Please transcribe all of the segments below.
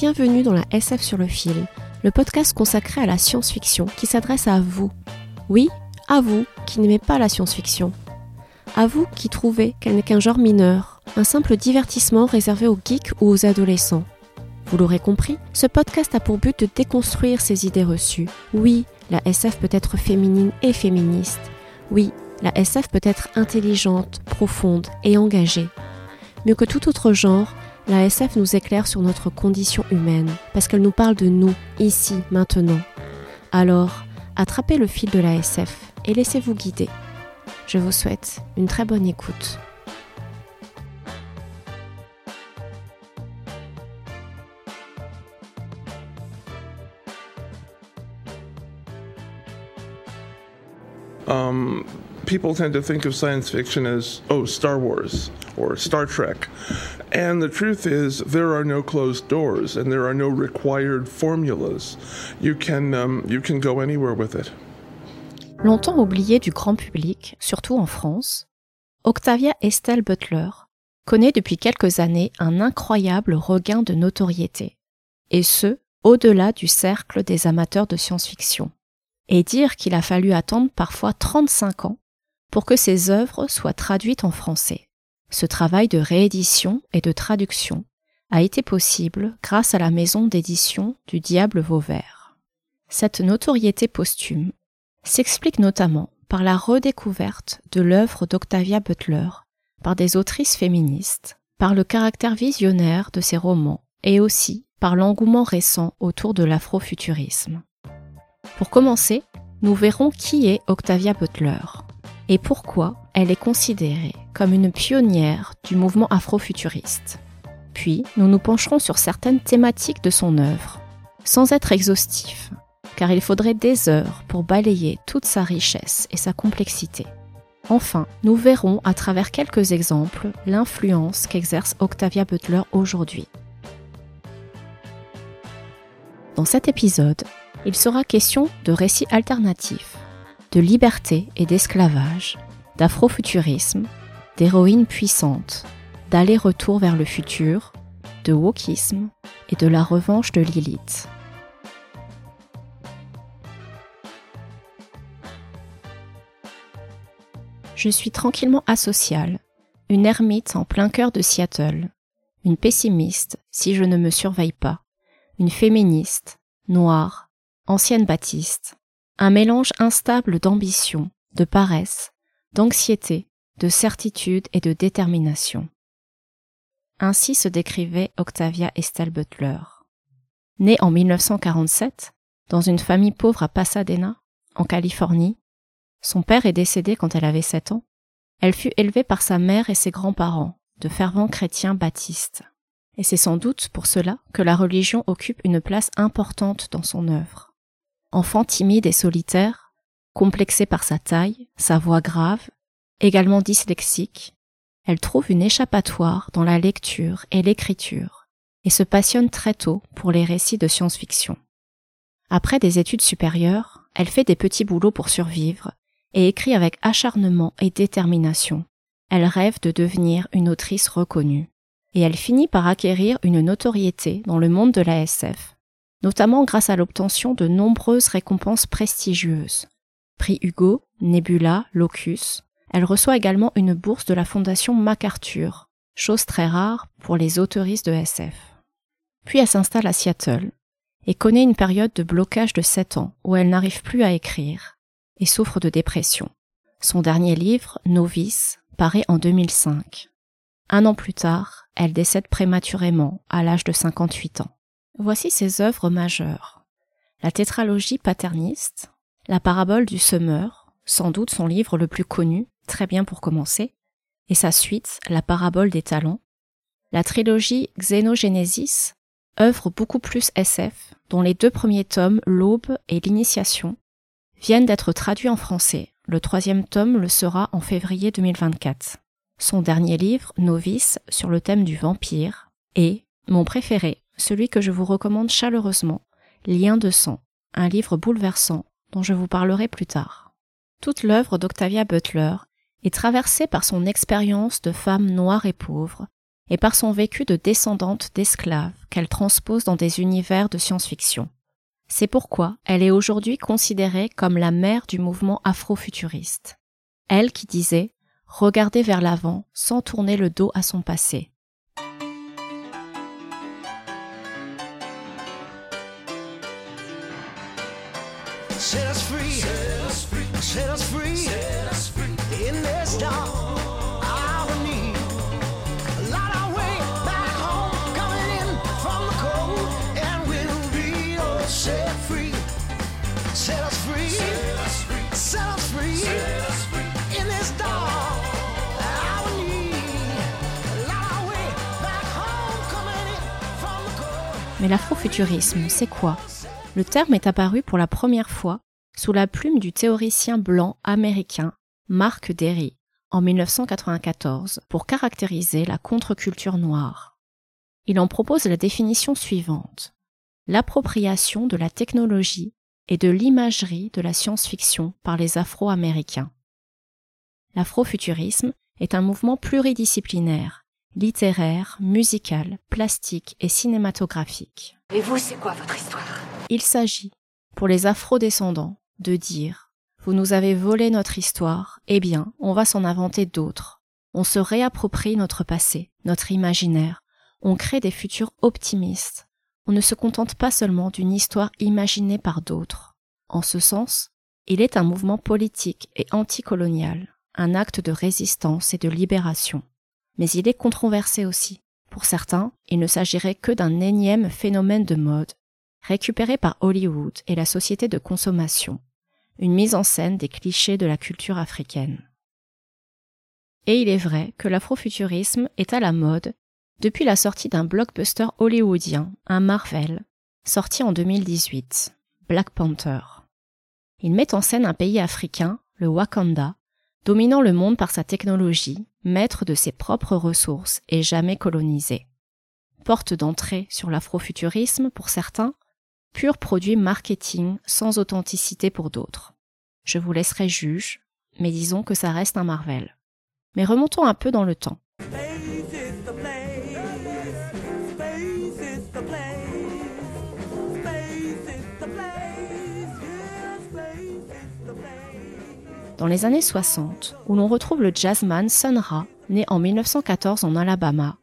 Bienvenue dans la SF sur le fil, le podcast consacré à la science-fiction qui s'adresse à vous. Oui, à vous qui n'aimez pas la science-fiction. À vous qui trouvez qu'elle n'est qu'un genre mineur, un simple divertissement réservé aux geeks ou aux adolescents. Vous l'aurez compris, ce podcast a pour but de déconstruire ces idées reçues. Oui, la SF peut être féminine et féministe. Oui, la SF peut être intelligente, profonde et engagée. Mieux que tout autre genre, la SF nous éclaire sur notre condition humaine, parce qu'elle nous parle de nous, ici, maintenant. Alors, attrapez le fil de la SF et laissez-vous guider. Je vous souhaite une très bonne écoute. Um, people tend to think of science fiction as, oh, Star Wars or Star Trek. And the truth is, there are no closed doors and there are no required formulas. You can, um, you can go anywhere with it. Longtemps oubliée du grand public, surtout en France, Octavia Estelle Butler connaît depuis quelques années un incroyable regain de notoriété, et ce, au-delà du cercle des amateurs de science-fiction. Et dire qu'il a fallu attendre parfois 35 ans pour que ses œuvres soient traduites en français. Ce travail de réédition et de traduction a été possible grâce à la maison d'édition du Diable Vauvert. Cette notoriété posthume s'explique notamment par la redécouverte de l'œuvre d'Octavia Butler par des autrices féministes, par le caractère visionnaire de ses romans et aussi par l'engouement récent autour de l'afrofuturisme. Pour commencer, nous verrons qui est Octavia Butler et pourquoi elle est considérée comme une pionnière du mouvement afrofuturiste. Puis, nous nous pencherons sur certaines thématiques de son œuvre, sans être exhaustif, car il faudrait des heures pour balayer toute sa richesse et sa complexité. Enfin, nous verrons à travers quelques exemples l'influence qu'exerce Octavia Butler aujourd'hui. Dans cet épisode, il sera question de récits alternatifs, de liberté et d'esclavage, d'afrofuturisme, d'héroïnes puissantes, d'aller-retour vers le futur, de wokisme et de la revanche de Lilith. Je suis tranquillement asociale, une ermite en plein cœur de Seattle, une pessimiste si je ne me surveille pas, une féministe, noire, ancienne baptiste, un mélange instable d'ambition, de paresse, d'anxiété, de certitude et de détermination. Ainsi se décrivait Octavia Estelle Butler. Née en 1947, dans une famille pauvre à Pasadena, en Californie, son père est décédé quand elle avait sept ans, elle fut élevée par sa mère et ses grands-parents, de fervents chrétiens baptistes. Et c'est sans doute pour cela que la religion occupe une place importante dans son œuvre. Enfant timide et solitaire, complexée par sa taille, sa voix grave, également dyslexique, elle trouve une échappatoire dans la lecture et l'écriture et se passionne très tôt pour les récits de science-fiction. Après des études supérieures, elle fait des petits boulots pour survivre et écrit avec acharnement et détermination. Elle rêve de devenir une autrice reconnue. Et elle finit par acquérir une notoriété dans le monde de la SF, notamment grâce à l'obtention de nombreuses récompenses prestigieuses. Prix Hugo, Nebula, Locus. Elle reçoit également une bourse de la fondation MacArthur, chose très rare pour les autoristes de SF. Puis elle s'installe à Seattle et connaît une période de blocage de 7 ans où elle n'arrive plus à écrire et souffre de dépression. Son dernier livre, Novice, paraît en 2005. Un an plus tard, elle décède prématurément à l'âge de 58 ans. Voici ses œuvres majeures. La tétralogie paterniste, la parabole du semeur, sans doute son livre le plus connu, très bien pour commencer, et sa suite, la parabole des talents, la trilogie Xénogénésis, œuvre beaucoup plus SF, dont les deux premiers tomes, L'Aube et L'Initiation, viennent d'être traduits en français. Le troisième tome le sera en février 2024. Son dernier livre, Novice, sur le thème du vampire, et mon préféré, celui que je vous recommande chaleureusement, Lien de sang, un livre bouleversant dont je vous parlerai plus tard. Toute l'œuvre d'Octavia Butler est traversée par son expérience de femme noire et pauvre, et par son vécu de descendante d'esclaves qu'elle transpose dans des univers de science-fiction. C'est pourquoi elle est aujourd'hui considérée comme la mère du mouvement afrofuturiste. Elle qui disait Regardez vers l'avant sans tourner le dos à son passé. Mais l'afrofuturisme, c'est quoi? Le terme est apparu pour la première fois sous la plume du théoricien blanc américain Mark Derry en 1994 pour caractériser la contre-culture noire. Il en propose la définition suivante. L'appropriation de la technologie et de l'imagerie de la science-fiction par les Afro-Américains. L'afrofuturisme est un mouvement pluridisciplinaire littéraire, musical, plastique et cinématographique. Et vous, c'est quoi votre histoire? Il s'agit, pour les afro-descendants, de dire Vous nous avez volé notre histoire, eh bien, on va s'en inventer d'autres. On se réapproprie notre passé, notre imaginaire, on crée des futurs optimistes. On ne se contente pas seulement d'une histoire imaginée par d'autres. En ce sens, il est un mouvement politique et anticolonial, un acte de résistance et de libération mais il est controversé aussi. Pour certains, il ne s'agirait que d'un énième phénomène de mode, récupéré par Hollywood et la société de consommation, une mise en scène des clichés de la culture africaine. Et il est vrai que l'afrofuturisme est à la mode depuis la sortie d'un blockbuster hollywoodien, un Marvel, sorti en 2018, Black Panther. Il met en scène un pays africain, le Wakanda, dominant le monde par sa technologie, maître de ses propres ressources et jamais colonisé. Porte d'entrée sur l'afrofuturisme pour certains, pur produit marketing sans authenticité pour d'autres. Je vous laisserai juge, mais disons que ça reste un Marvel. Mais remontons un peu dans le temps. Dans les années 60, où l'on retrouve le jazzman Sun Ra, né en 1914 en Alabama,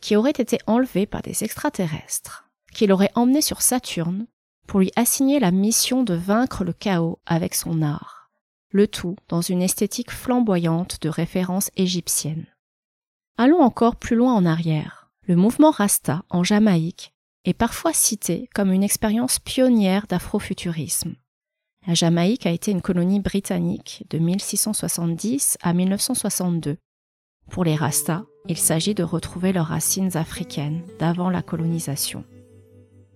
qui aurait été enlevé par des extraterrestres, qui l'aurait emmené sur Saturne pour lui assigner la mission de vaincre le chaos avec son art, le tout dans une esthétique flamboyante de référence égyptienne. Allons encore plus loin en arrière. Le mouvement Rasta en Jamaïque est parfois cité comme une expérience pionnière d'afrofuturisme. La Jamaïque a été une colonie britannique de 1670 à 1962. Pour les Rastas, il s'agit de retrouver leurs racines africaines d'avant la colonisation.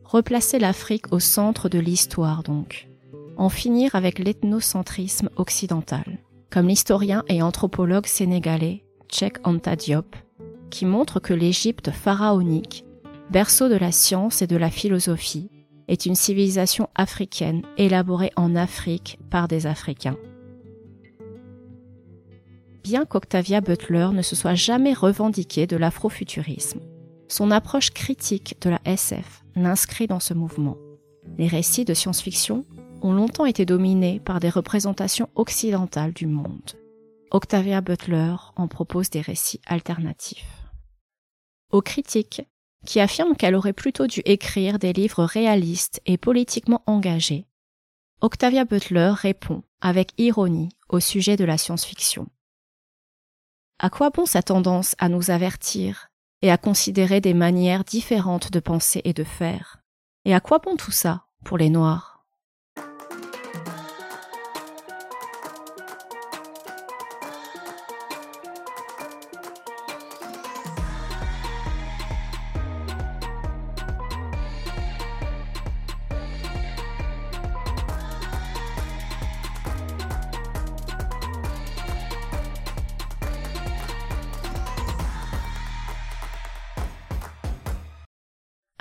Replacer l'Afrique au centre de l'histoire donc. En finir avec l'ethnocentrisme occidental, comme l'historien et anthropologue sénégalais Cheikh Anta Diop, qui montre que l'Égypte pharaonique, berceau de la science et de la philosophie, est une civilisation africaine élaborée en Afrique par des Africains. Bien qu'Octavia Butler ne se soit jamais revendiquée de l'afrofuturisme, son approche critique de la SF l'inscrit dans ce mouvement. Les récits de science-fiction ont longtemps été dominés par des représentations occidentales du monde. Octavia Butler en propose des récits alternatifs. Aux critiques, qui affirme qu'elle aurait plutôt dû écrire des livres réalistes et politiquement engagés. Octavia Butler répond avec ironie au sujet de la science-fiction. À quoi bon sa tendance à nous avertir et à considérer des manières différentes de penser et de faire? Et à quoi bon tout ça pour les Noirs?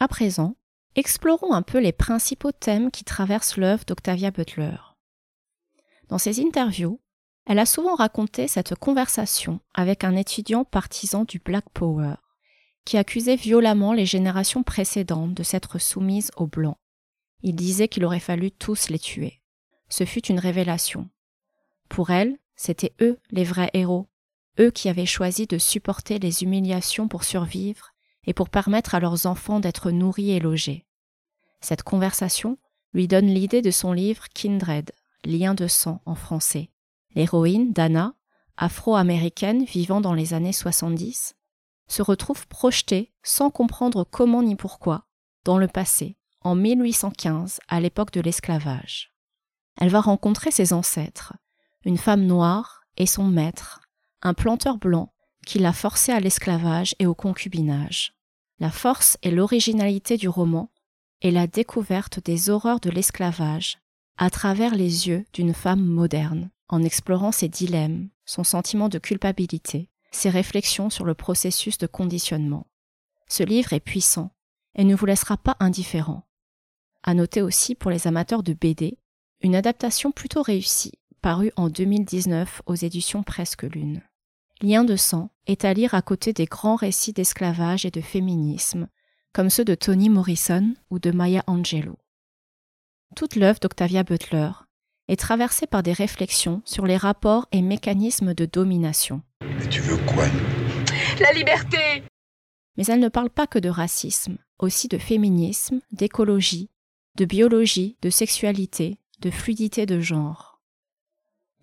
À présent, explorons un peu les principaux thèmes qui traversent l'œuvre d'Octavia Butler. Dans ses interviews, elle a souvent raconté cette conversation avec un étudiant partisan du Black Power qui accusait violemment les générations précédentes de s'être soumises aux Blancs. Il disait qu'il aurait fallu tous les tuer. Ce fut une révélation. Pour elle, c'étaient eux les vrais héros, eux qui avaient choisi de supporter les humiliations pour survivre et pour permettre à leurs enfants d'être nourris et logés. Cette conversation lui donne l'idée de son livre Kindred, Lien de sang en français. L'héroïne, Dana, afro-américaine vivant dans les années 70, se retrouve projetée, sans comprendre comment ni pourquoi, dans le passé, en 1815, à l'époque de l'esclavage. Elle va rencontrer ses ancêtres, une femme noire et son maître, un planteur blanc qui l'a forcé à l'esclavage et au concubinage. La force et l'originalité du roman est la découverte des horreurs de l'esclavage à travers les yeux d'une femme moderne, en explorant ses dilemmes, son sentiment de culpabilité, ses réflexions sur le processus de conditionnement. Ce livre est puissant et ne vous laissera pas indifférent. À noter aussi pour les amateurs de BD, une adaptation plutôt réussie, parue en 2019 aux éditions Presque Lune. Lien de sang est à lire à côté des grands récits d'esclavage et de féminisme, comme ceux de Toni Morrison ou de Maya Angelou. Toute l'œuvre d'Octavia Butler est traversée par des réflexions sur les rapports et mécanismes de domination. Mais tu veux quoi La liberté Mais elle ne parle pas que de racisme, aussi de féminisme, d'écologie, de biologie, de sexualité, de fluidité de genre.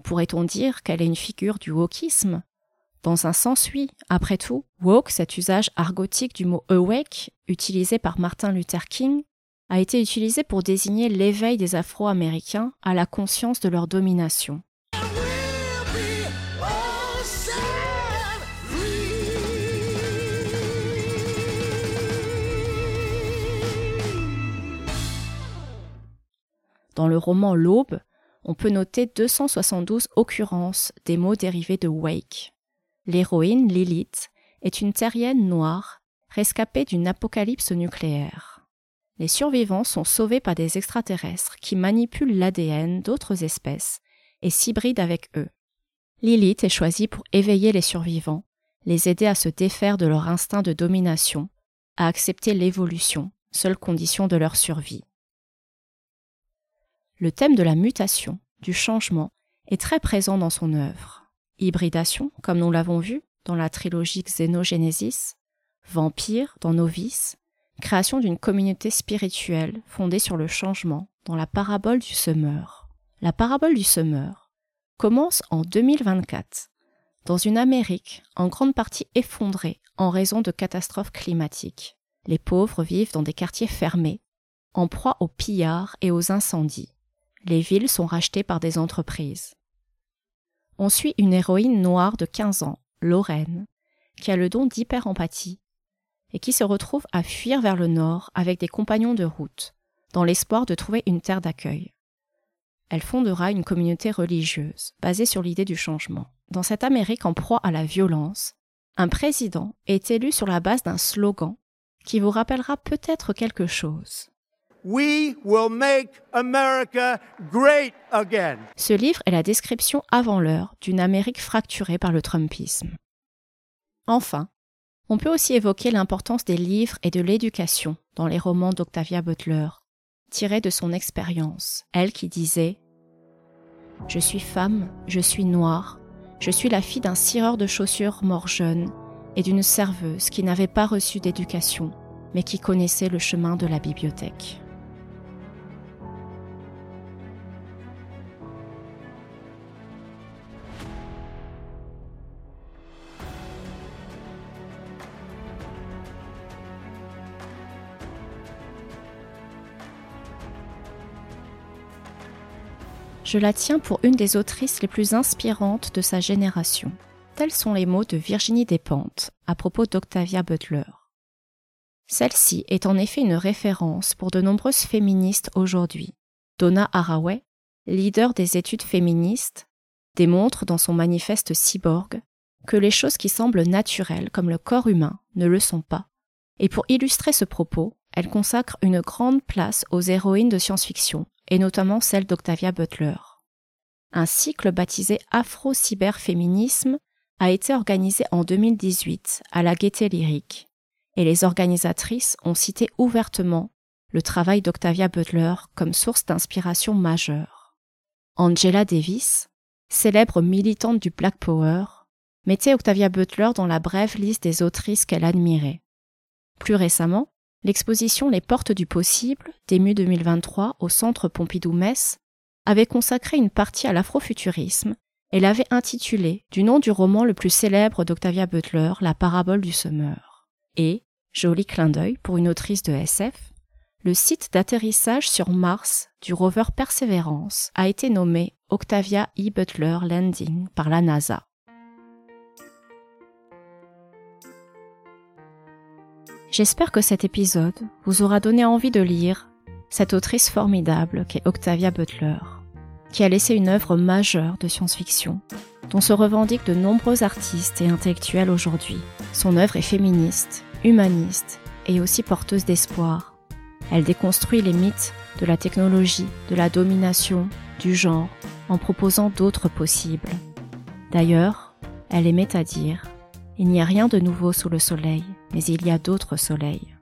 Pourrait-on dire qu'elle est une figure du wokisme? Dans un sens, oui. Après tout, woke, cet usage argotique du mot awake, utilisé par Martin Luther King, a été utilisé pour désigner l'éveil des Afro-Américains à la conscience de leur domination. Dans le roman L'Aube, on peut noter 272 occurrences des mots dérivés de wake. L'héroïne, Lilith, est une terrienne noire rescapée d'une apocalypse nucléaire. Les survivants sont sauvés par des extraterrestres qui manipulent l'ADN d'autres espèces et s'hybrident avec eux. Lilith est choisie pour éveiller les survivants, les aider à se défaire de leur instinct de domination, à accepter l'évolution, seule condition de leur survie. Le thème de la mutation, du changement, est très présent dans son œuvre hybridation, comme nous l'avons vu dans la trilogie Xénogénésis, vampire dans Novice, création d'une communauté spirituelle fondée sur le changement dans la parabole du semeur. La parabole du semeur commence en 2024, dans une Amérique en grande partie effondrée en raison de catastrophes climatiques. Les pauvres vivent dans des quartiers fermés, en proie aux pillards et aux incendies. Les villes sont rachetées par des entreprises on suit une héroïne noire de 15 ans, Lorraine, qui a le don d'hyper-empathie et qui se retrouve à fuir vers le nord avec des compagnons de route, dans l'espoir de trouver une terre d'accueil. Elle fondera une communauté religieuse basée sur l'idée du changement. Dans cette Amérique en proie à la violence, un président est élu sur la base d'un slogan qui vous rappellera peut-être quelque chose. We will make America great again. Ce livre est la description avant l'heure d'une Amérique fracturée par le Trumpisme. Enfin, on peut aussi évoquer l'importance des livres et de l'éducation dans les romans d'Octavia Butler, tirés de son expérience, elle qui disait Je suis femme, je suis noire, je suis la fille d'un cireur de chaussures mort jeune et d'une serveuse qui n'avait pas reçu d'éducation, mais qui connaissait le chemin de la bibliothèque. Je la tiens pour une des autrices les plus inspirantes de sa génération. Tels sont les mots de Virginie Despentes à propos d'Octavia Butler. Celle-ci est en effet une référence pour de nombreuses féministes aujourd'hui. Donna Haraway, leader des études féministes, démontre dans son manifeste Cyborg que les choses qui semblent naturelles comme le corps humain ne le sont pas. Et pour illustrer ce propos, elle consacre une grande place aux héroïnes de science-fiction, et notamment celle d'Octavia Butler. Un cycle baptisé Afro-Cyberféminisme a été organisé en 2018 à la Gaieté Lyrique et les organisatrices ont cité ouvertement le travail d'Octavia Butler comme source d'inspiration majeure. Angela Davis, célèbre militante du Black Power, mettait Octavia Butler dans la brève liste des autrices qu'elle admirait. Plus récemment, l'exposition Les Portes du Possible, d'ému 2023 au Centre Pompidou-Metz, avait consacré une partie à l'afrofuturisme et l'avait intitulée du nom du roman le plus célèbre d'Octavia Butler, La parabole du semeur. Et, joli clin d'œil pour une autrice de SF, le site d'atterrissage sur Mars du rover Perseverance a été nommé Octavia E. Butler Landing par la NASA. J'espère que cet épisode vous aura donné envie de lire cette autrice formidable qu'est Octavia Butler, qui a laissé une œuvre majeure de science-fiction, dont se revendiquent de nombreux artistes et intellectuels aujourd'hui. Son œuvre est féministe, humaniste et aussi porteuse d'espoir. Elle déconstruit les mythes de la technologie, de la domination, du genre, en proposant d'autres possibles. D'ailleurs, elle aimait à dire il n'y a rien de nouveau sous le soleil, mais il y a d'autres soleils.